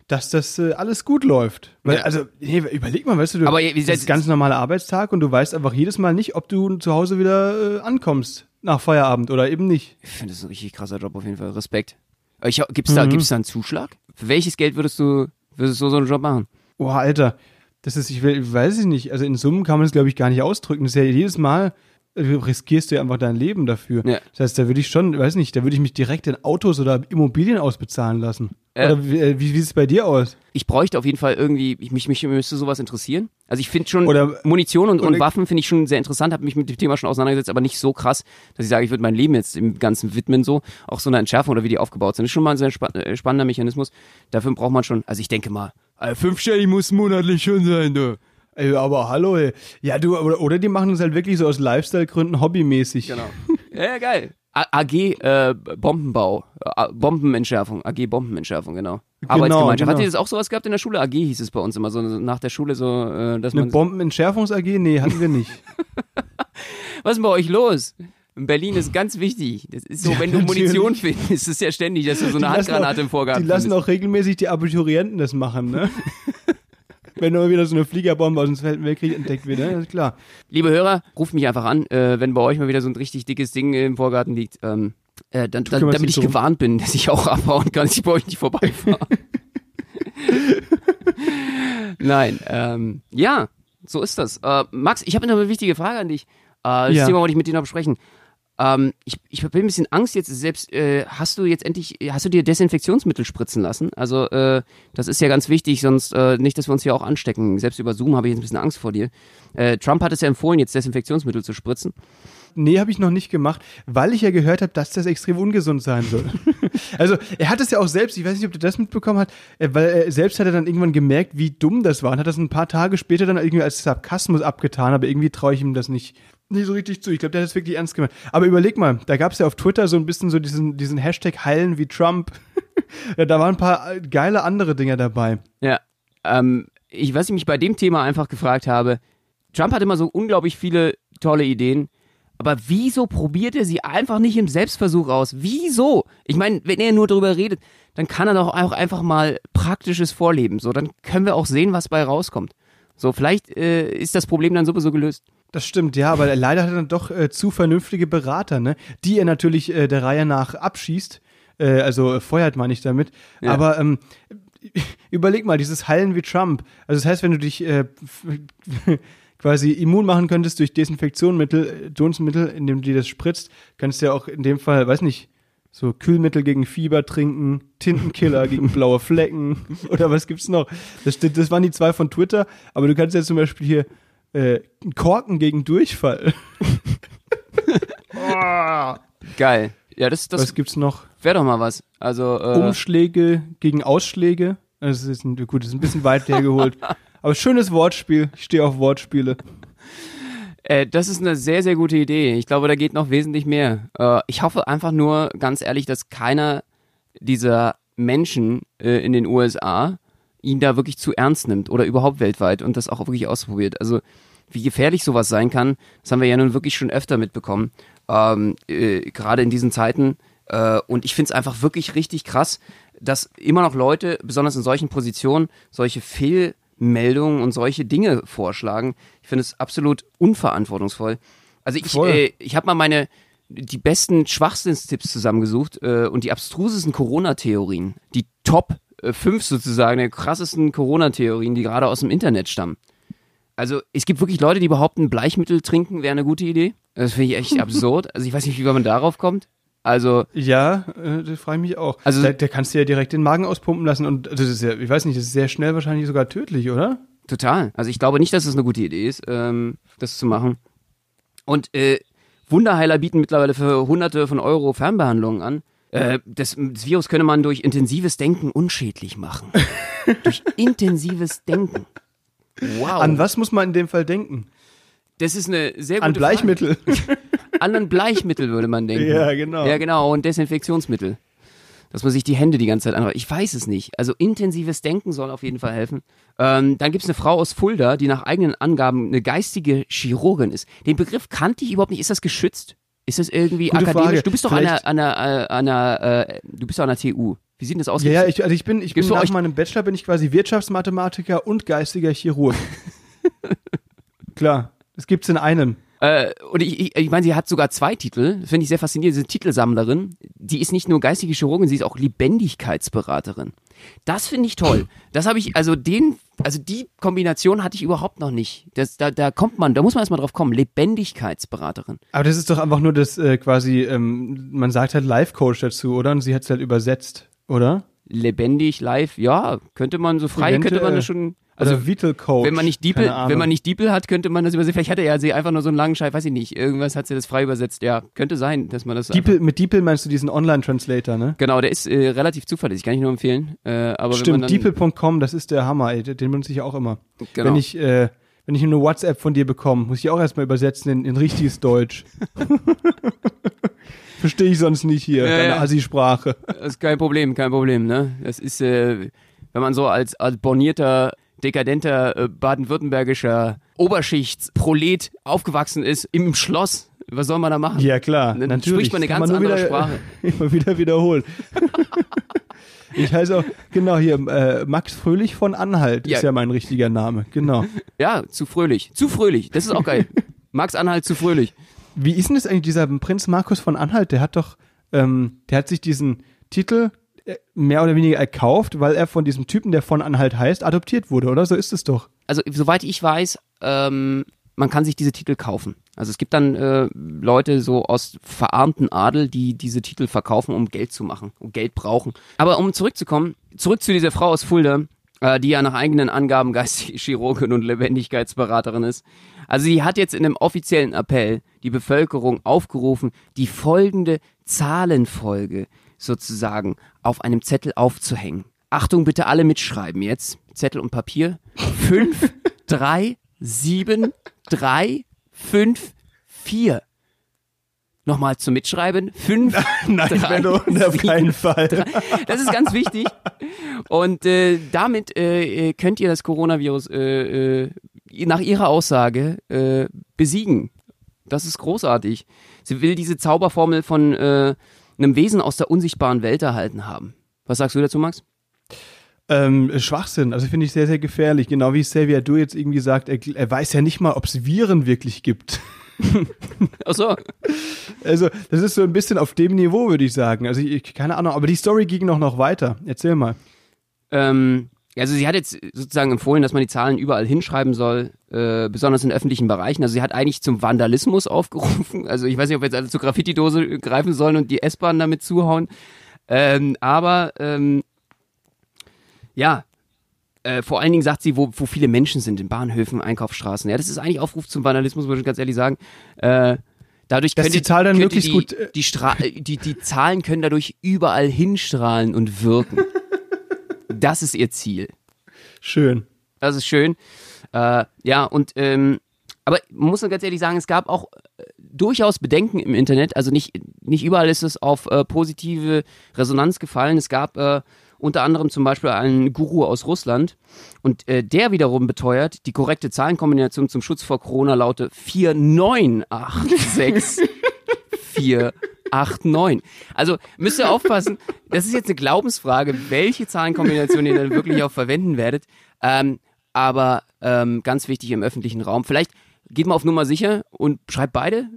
dass das äh, alles gut läuft. Weil, Ja. also, nee, überleg mal, weißt du, du Aber ihr- wie das ist ganz normaler Arbeitstag und du weißt einfach jedes Mal nicht, ob du zu Hause wieder äh, ankommst nach Feierabend oder eben nicht. Ich finde das ein richtig krasser Job auf jeden Fall. Respekt. Ich, gibt's da, gibt's da einen Zuschlag? Für welches Geld würdest du, würdest du so einen Job machen? Boah, Alter, das ist, ich, will- ich weiß es nicht, also in Summen kann man das, glaube ich, gar nicht ausdrücken. Das ist ja jedes Mal, äh, riskierst du ja einfach dein Leben dafür. Ja. Das heißt, da würde ich schon, weiß nicht, da würde ich mich direkt in Autos oder Immobilien ausbezahlen lassen. Ja. Oder wie, äh, wie sieht es bei dir aus? Ich bräuchte auf jeden Fall irgendwie, ich, mich, mich müsste sowas interessieren. Also ich finde schon Oder- Munition und, und Waffen finde ich schon sehr interessant, habe mich mit dem Thema schon auseinandergesetzt, aber nicht so krass, dass ich sage, ich würde mein Leben jetzt im Ganzen widmen so. Auch so eine Entschärfung oder wie die aufgebaut sind, ist schon mal ein sehr spa äh, spannender Mechanismus. Dafür braucht man schon, also ich denke mal, äh, fünfstellig muss monatlich schon sein, du. Ey, aber hallo, ey. Ja, du, oder, oder die machen das halt wirklich so aus Lifestyle-Gründen hobbymäßig. Genau. ja, ja, geil. AG äh, Bombenbau, äh, Bombenentschärfung, AG Bombenentschärfung, genau. Arbeitsgemeinschaft. genau. Habt ihr das auch sowas gehabt in der Schule? AG hieß es bei uns immer so nach der Schule so, äh, dass Eine man. Bombenentschärfungs-AG? Nee, hatten wir nicht. Was ist denn bei euch los? In Berlin ist ganz wichtig. Das ist so, Ja, wenn du natürlich. Munition findest, ist es ja ständig, dass du so eine Handgranate auch- im Vorgarten Die lassen findest. auch regelmäßig die Abiturienten das machen, ne? Wenn nur wieder so eine Fliegerbombe aus dem Zweiten Weltkrieg entdeckt wird, ne? ist klar. Liebe Hörer, ruft mich einfach an, äh, wenn bei euch mal wieder so ein richtig dickes Ding im Vorgarten liegt. Ähm, äh, dann, dann, damit ich drum. gewarnt bin, dass ich auch abhauen kann, dass ich bei euch nicht vorbeifahre. Nein, ähm, ja, so ist das. Äh, Max, ich habe noch eine wichtige Frage an dich. Äh, das Ja. Thema wollte ich mit dir noch besprechen. Ähm, ich, ich habe ein bisschen Angst jetzt selbst. Äh, hast du jetzt endlich, hast du dir Desinfektionsmittel spritzen lassen? Also äh, das ist ja ganz wichtig, sonst äh, nicht, dass wir uns hier auch anstecken. Selbst über Zoom habe ich jetzt ein bisschen Angst vor dir. Äh, Trump hat es ja empfohlen, jetzt Desinfektionsmittel zu spritzen. Nee, habe ich noch nicht gemacht, weil ich ja gehört habe, dass das extrem ungesund sein soll. also, er hat es ja auch selbst, ich weiß nicht, ob du das mitbekommen hast, äh, weil er selbst hat er dann irgendwann gemerkt, wie dumm das war und hat das ein paar Tage später dann irgendwie als Sarkasmus abgetan, aber irgendwie traue ich ihm das nicht, nicht so richtig zu. Ich glaube, der hat das wirklich ernst gemeint. Aber überleg mal, da gab es ja auf Twitter so ein bisschen so diesen, diesen Hashtag heilen wie Trump. Ja, da waren ein paar äh, geile andere Dinger dabei. Ja, ähm, ich, was ich mich bei dem Thema einfach gefragt habe, Trump hat immer so unglaublich viele tolle Ideen, aber wieso probiert er sie einfach nicht im Selbstversuch aus? Wieso? Ich meine, wenn er nur darüber redet, dann kann er doch auch einfach mal praktisches vorleben. So, dann können wir auch sehen, was bei rauskommt. So, vielleicht äh, ist das Problem dann sowieso gelöst. Das stimmt, ja, aber leider hat er dann doch äh, zu vernünftige Berater, ne? Die er natürlich äh, der Reihe nach abschießt. Äh, also äh, feuert meine ich damit. Ja. Aber ähm, überleg mal, dieses Heilen wie Trump. Also das heißt, wenn du dich äh, quasi immun machen könntest durch Desinfektionsmittel, äh, Dunstmittel, indem du dir das spritzt, kannst du ja auch in dem Fall, weiß nicht, so Kühlmittel gegen Fieber trinken, Tintenkiller gegen blaue Flecken oder was gibt's noch? Das, steht- das waren die zwei von Twitter, aber du kannst ja zum Beispiel hier äh, Korken gegen Durchfall. Geil. Ja, das, das was gibt's noch? wäre doch mal was. Also, äh, Umschläge gegen Ausschläge. Das ist ein, gut, das ist ein bisschen weit hergeholt. Aber schönes Wortspiel. Ich stehe auf Wortspiele. Äh, das ist eine sehr, sehr gute Idee. Ich glaube, da geht noch wesentlich mehr. Äh, ich hoffe einfach nur, ganz ehrlich, dass keiner dieser Menschen äh, in den USA ihn da wirklich zu ernst nimmt oder überhaupt weltweit und das auch wirklich ausprobiert. Also wie gefährlich sowas sein kann, das haben wir ja nun wirklich schon öfter mitbekommen, ähm, äh, gerade in diesen Zeiten. Und ich finde es einfach wirklich richtig krass, dass immer noch Leute, besonders in solchen Positionen, solche Fehlmeldungen und solche Dinge vorschlagen. Ich finde es absolut unverantwortungsvoll. Also ich, äh, ich habe mal meine die besten Schwachsinnstipps zusammengesucht äh, und die abstrusesten Corona-Theorien, die Top 5 sozusagen der krassesten Corona-Theorien, die gerade aus dem Internet stammen. Also es gibt wirklich Leute, die behaupten, Bleichmittel trinken wäre eine gute Idee. Das finde ich echt absurd. Also ich weiß nicht, wie man darauf kommt. Also ja, äh, das frage ich mich auch. Also da, da kannst du ja direkt den Magen auspumpen lassen und also das ist ja, ich weiß nicht, das ist sehr schnell wahrscheinlich sogar tödlich, oder? Total. Also ich glaube nicht, dass es das eine gute Idee ist, ähm, das zu machen. Und äh, Wunderheiler bieten mittlerweile für Hunderte von Euro Fernbehandlungen an. Äh, das, das, Virus könne man durch intensives Denken unschädlich machen. durch intensives Denken. Wow. An was muss man in dem Fall denken? Das ist eine sehr gute An Bleichmittel. Frage. An Bleichmittel würde man denken. Ja, genau. Ja, genau. Und Desinfektionsmittel. Dass man sich die Hände die ganze Zeit anreicht. Ich weiß es nicht. Also intensives Denken soll auf jeden Fall helfen. Ähm, dann gibt es eine Frau aus Fulda, die nach eigenen Angaben eine geistige Chirurgin ist. Den Begriff kannte ich überhaupt nicht. Ist das geschützt? Ist das irgendwie Gute akademisch? Frage. Du bist doch an einer, an einer, an einer äh, du bist doch an der TU. Wie sieht denn das aus? Ja, ja ich, also ich bin, ich bin nach meinem Bachelor bin ich quasi Wirtschaftsmathematiker und geistiger Chirurg. Klar, das gibt's in einem. Äh, und ich, ich, ich meine, sie hat sogar zwei Titel. Das finde ich sehr faszinierend. Sie ist Titelsammlerin. Die ist nicht nur geistige Chirurgin, sie ist auch Lebendigkeitsberaterin. Das finde ich toll. Das habe ich, also den, also die Kombination hatte ich überhaupt noch nicht. Das, da, da kommt man, da muss man erstmal drauf kommen. Lebendigkeitsberaterin. Aber das ist doch einfach nur das äh, quasi, ähm, man sagt halt Life-Coach dazu, oder? Und sie hat es halt übersetzt, oder? Lebendig, live, ja, könnte man so frei, könnte man das schon also, also Vital Coach. Wenn man nicht Diepel, wenn man nicht Diepel hat, könnte man das übersetzen. Vielleicht hatte er sie einfach nur so einen langen Scheiß, weiß ich nicht. Irgendwas hat sie das frei übersetzt. Ja, könnte sein, dass man das. Diepel, mit Diepel meinst du diesen Online-Translator, ne? Genau, der ist äh, relativ zuverlässig, kann ich nur empfehlen. Äh, aber Stimmt, Diepel.com, das ist der Hammer, ey. Den benutze ich auch immer. Genau. Wenn ich, äh, wenn ich eine WhatsApp von dir bekomme, muss ich auch erstmal übersetzen in, in richtiges Deutsch. Verstehe ich sonst nicht hier, ja, deine ja. Assi-Sprache. Das ist kein Problem, kein Problem, ne? Das ist, äh, wenn man so als, als bornierter dekadenter äh, baden-württembergischer Oberschichtsprolet aufgewachsen ist im Schloss. Was soll man da machen? Ja, klar. Dann natürlich. spricht man eine ganz andere wieder, Sprache. Immer wieder wiederholen. ich heiße auch, genau hier, äh, Max Fröhlich von Anhalt ja. ist ja mein richtiger Name. Genau. Ja, zu fröhlich. Zu fröhlich. Das ist auch geil. Max Anhalt zu fröhlich. Wie ist denn das eigentlich, dieser Prinz Markus von Anhalt? Der hat doch, ähm, der hat sich diesen Titel mehr oder weniger erkauft, weil er von diesem Typen, der von Anhalt heißt, adoptiert wurde, oder? So ist es doch. Also, soweit ich weiß, ähm, man kann sich diese Titel kaufen. Also es gibt dann äh, Leute so aus verarmten Adel, die diese Titel verkaufen, um Geld zu machen, um Geld brauchen. Aber um zurückzukommen, zurück zu dieser Frau aus Fulda, äh, die ja nach eigenen Angaben geistige Chirurgin und Lebendigkeitsberaterin ist. Also sie hat jetzt in einem offiziellen Appell die Bevölkerung aufgerufen, die folgende Zahlenfolge sozusagen auf einem Zettel aufzuhängen. Achtung, bitte alle mitschreiben jetzt. Zettel und Papier. Fünf, drei, sieben, drei, fünf, vier. Nochmal zum Mitschreiben. Fünf. Nein, drei, Benno, auf keinen Fall. Drei. Das ist ganz wichtig. Und äh, damit äh, könnt ihr das Coronavirus äh, äh, nach ihrer Aussage äh, besiegen. Das ist großartig. Sie will diese Zauberformel von äh, einem Wesen aus der unsichtbaren Welt erhalten haben. Was sagst du dazu, Max? Ähm, Schwachsinn, also finde ich sehr, sehr gefährlich. Genau wie Xavier Du jetzt irgendwie sagt, er, er weiß ja nicht mal, ob es Viren wirklich gibt. Ach so. Also, das ist so ein bisschen auf dem Niveau, würde ich sagen. Also, ich, keine Ahnung, aber die Story ging noch, noch weiter. Erzähl mal. Ähm, also sie hat jetzt sozusagen empfohlen, dass man die Zahlen überall hinschreiben soll, äh, besonders in öffentlichen Bereichen. Also sie hat eigentlich zum Vandalismus aufgerufen. Also ich weiß nicht, ob wir jetzt alle zur Graffiti-Dose greifen sollen und die S-Bahn damit zuhauen. Ähm, aber ähm, ja, äh, vor allen Dingen sagt sie, wo, wo viele Menschen sind, in Bahnhöfen, Einkaufsstraßen. Ja, das ist eigentlich Aufruf zum Vandalismus, muss ich ganz ehrlich sagen. Äh, dadurch Dass könnte, die Zahl dann möglichst die, gut. Äh die, Stra die, die Zahlen können dadurch überall hinstrahlen und wirken. Das ist ihr Ziel. Schön. Das ist schön. Äh, ja, und ähm, Aber man muss ganz ehrlich sagen, es gab auch äh, durchaus Bedenken im Internet. Also nicht, nicht überall ist es auf äh, positive Resonanz gefallen. Es gab äh, unter anderem zum Beispiel einen Guru aus Russland und äh, der wiederum beteuert, die korrekte Zahlenkombination zum Schutz vor Corona laute 4986 489. Also müsst ihr aufpassen, das ist jetzt eine Glaubensfrage, welche Zahlenkombination ihr dann wirklich auch verwenden werdet. Ähm, aber ähm, ganz wichtig im öffentlichen Raum. Vielleicht geht mal auf Nummer sicher und schreibt beide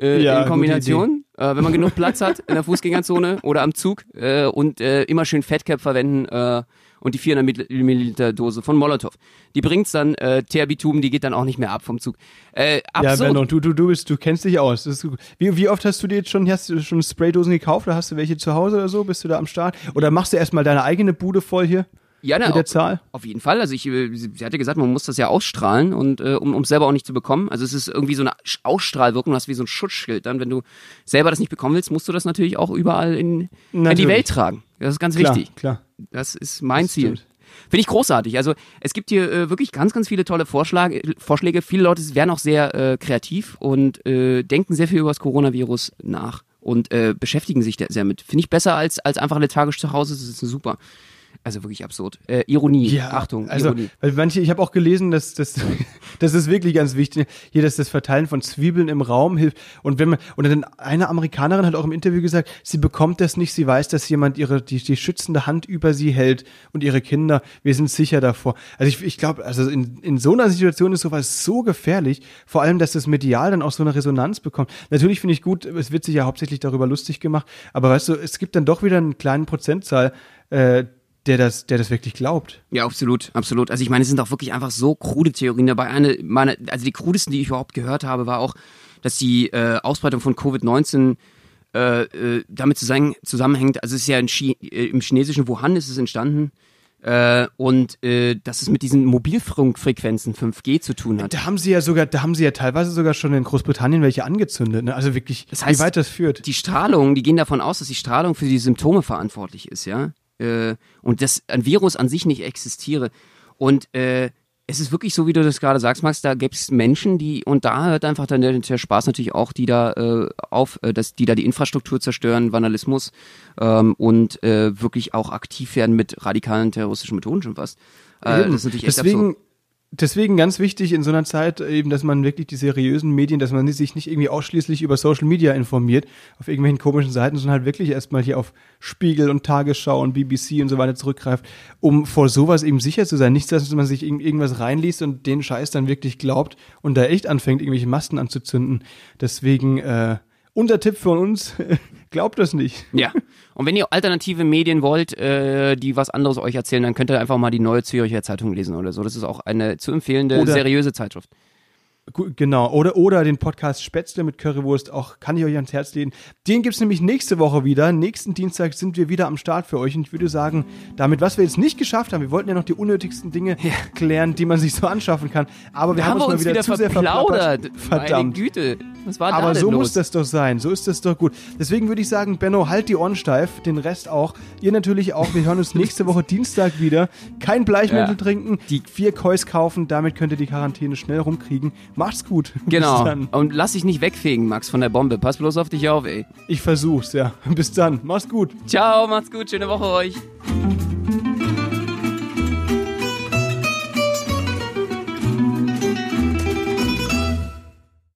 äh, Ja, in Kombination, äh, wenn man genug Platz hat in der Fußgängerzone oder am Zug äh, und äh, immer schön Fatcap verwenden äh, und die 400 Milliliter Dose von Molotow. Die bringt's dann, äh, Terbitum, die geht dann auch nicht mehr ab vom Zug. Äh, Ja, absurd. Benno, du, du, du, bist, du kennst dich aus. Das ist wie, wie oft hast du dir jetzt schon, hast du schon Spraydosen gekauft oder hast du welche zu Hause oder so? Bist du da am Start? Oder machst du erstmal deine eigene Bude voll hier ja, na, mit der auf, Zahl? auf jeden Fall. Also ich, äh, sie hatte gesagt, man muss das ja ausstrahlen und äh, um es selber auch nicht zu bekommen. Also es ist irgendwie so eine Ausstrahlwirkung, du hast wie so ein Schutzschild. Dann, wenn du selber das nicht bekommen willst, musst du das natürlich auch überall in, in die. Welt tragen. Das ist ganz Klar, wichtig. klar. Das ist mein Das Ziel. stimmt. Finde ich großartig. Also es gibt hier äh, wirklich ganz, ganz viele tolle Vorschläge. Vorschläge. Viele Leute werden auch sehr äh, kreativ und äh, denken sehr viel über das Coronavirus nach und äh, beschäftigen sich sehr mit. Finde ich besser als, als einfach lethargisch zu Hause. Das ist super. Also wirklich absurd. Äh, Ironie. Ja, Achtung, also, Ironie. weil manche, ich habe auch gelesen, dass das, das ist wirklich ganz wichtig, hier, dass das Verteilen von Zwiebeln im Raum hilft. Und wenn man, und dann eine Amerikanerin hat auch im Interview gesagt, sie bekommt das nicht, sie weiß, dass jemand ihre, die, die schützende Hand über sie hält und ihre Kinder, wir sind sicher davor. Also ich, ich glaube, also in, in so einer Situation ist sowas so gefährlich, vor allem, dass das medial dann auch so eine Resonanz bekommt. Natürlich finde ich gut, es wird sich ja hauptsächlich darüber lustig gemacht, aber weißt du, es gibt dann doch wieder einen kleinen Prozentzahl, äh, der das, der das wirklich glaubt. Ja, absolut, absolut. Also ich meine, es sind auch wirklich einfach so krude Theorien dabei. Eine, meine, also die krudesten, die ich überhaupt gehört habe, war auch, dass die äh, Ausbreitung von Covid-19 äh, äh, damit zusammen, zusammenhängt. Also es ist ja Chi äh, im chinesischen Wuhan ist es entstanden. Äh, und äh, dass es mit diesen Mobilfunkfrequenzen 5G zu tun hat. Da haben sie ja sogar, da haben sie ja teilweise sogar schon in Großbritannien welche angezündet. Ne? Also wirklich, Das heißt, wie weit das führt. Die Strahlung, die gehen davon aus, dass die Strahlung für die Symptome verantwortlich ist, ja. Äh, und dass ein Virus an sich nicht existiere. Und äh, es ist wirklich so, wie du das gerade sagst, Max, da gibt es Menschen, die, und da hört einfach dann der, der Spaß natürlich auch, die da äh, auf, äh, dass die da die Infrastruktur zerstören, Vandalismus ähm, und äh, wirklich auch aktiv werden mit radikalen terroristischen Methoden schon fast. Äh, das ist natürlich echt deswegen, absurd. Deswegen ganz wichtig in so einer Zeit eben, dass man wirklich die seriösen Medien, dass man sich nicht irgendwie ausschließlich über Social Media informiert, auf irgendwelchen komischen Seiten, sondern halt wirklich erstmal hier auf Spiegel und Tagesschau und BBC und so weiter zurückgreift, um vor sowas eben sicher zu sein. Nicht, dass man sich irgend- irgendwas reinliest und den Scheiß dann wirklich glaubt und da echt anfängt, irgendwelche Masten anzuzünden. Deswegen, äh, unser Tipp von uns, glaubt das nicht. Ja. Und wenn ihr alternative Medien wollt, äh, die was anderes euch erzählen, dann könnt ihr einfach mal die neue Zürcher Zeitung lesen oder so. Das ist auch eine zu empfehlende, Oder- seriöse Zeitschrift. Genau, oder, oder den Podcast Spätzle mit Currywurst, auch kann ich euch ans Herz legen. Den gibt's nämlich nächste Woche wieder. Nächsten Dienstag sind wir wieder am Start für euch. Und ich würde sagen, damit, was wir jetzt nicht geschafft haben, wir wollten ja noch die unnötigsten Dinge klären, die man sich so anschaffen kann. Aber wir Da haben, uns mal uns wieder, zu sehr verplaudert. Verdammt. Meine Güte. Was war da Aber denn so los? muss das doch sein. So ist das doch gut. Deswegen würde ich sagen, Benno, halt die Ohren steif, den Rest auch. Ihr natürlich auch. Wir hören uns nächste Woche Dienstag wieder. Kein Bleichmittel Ja. trinken, die vier Kois kaufen. Damit könnt ihr die Quarantäne schnell rumkriegen. Macht's gut. Bis Genau. dann. Und lass dich nicht wegfegen, Max, von der Bombe. Pass bloß auf dich auf, ey. Ich versuch's, ja. Bis dann. Mach's gut. Ciao, macht's gut, schöne Woche euch.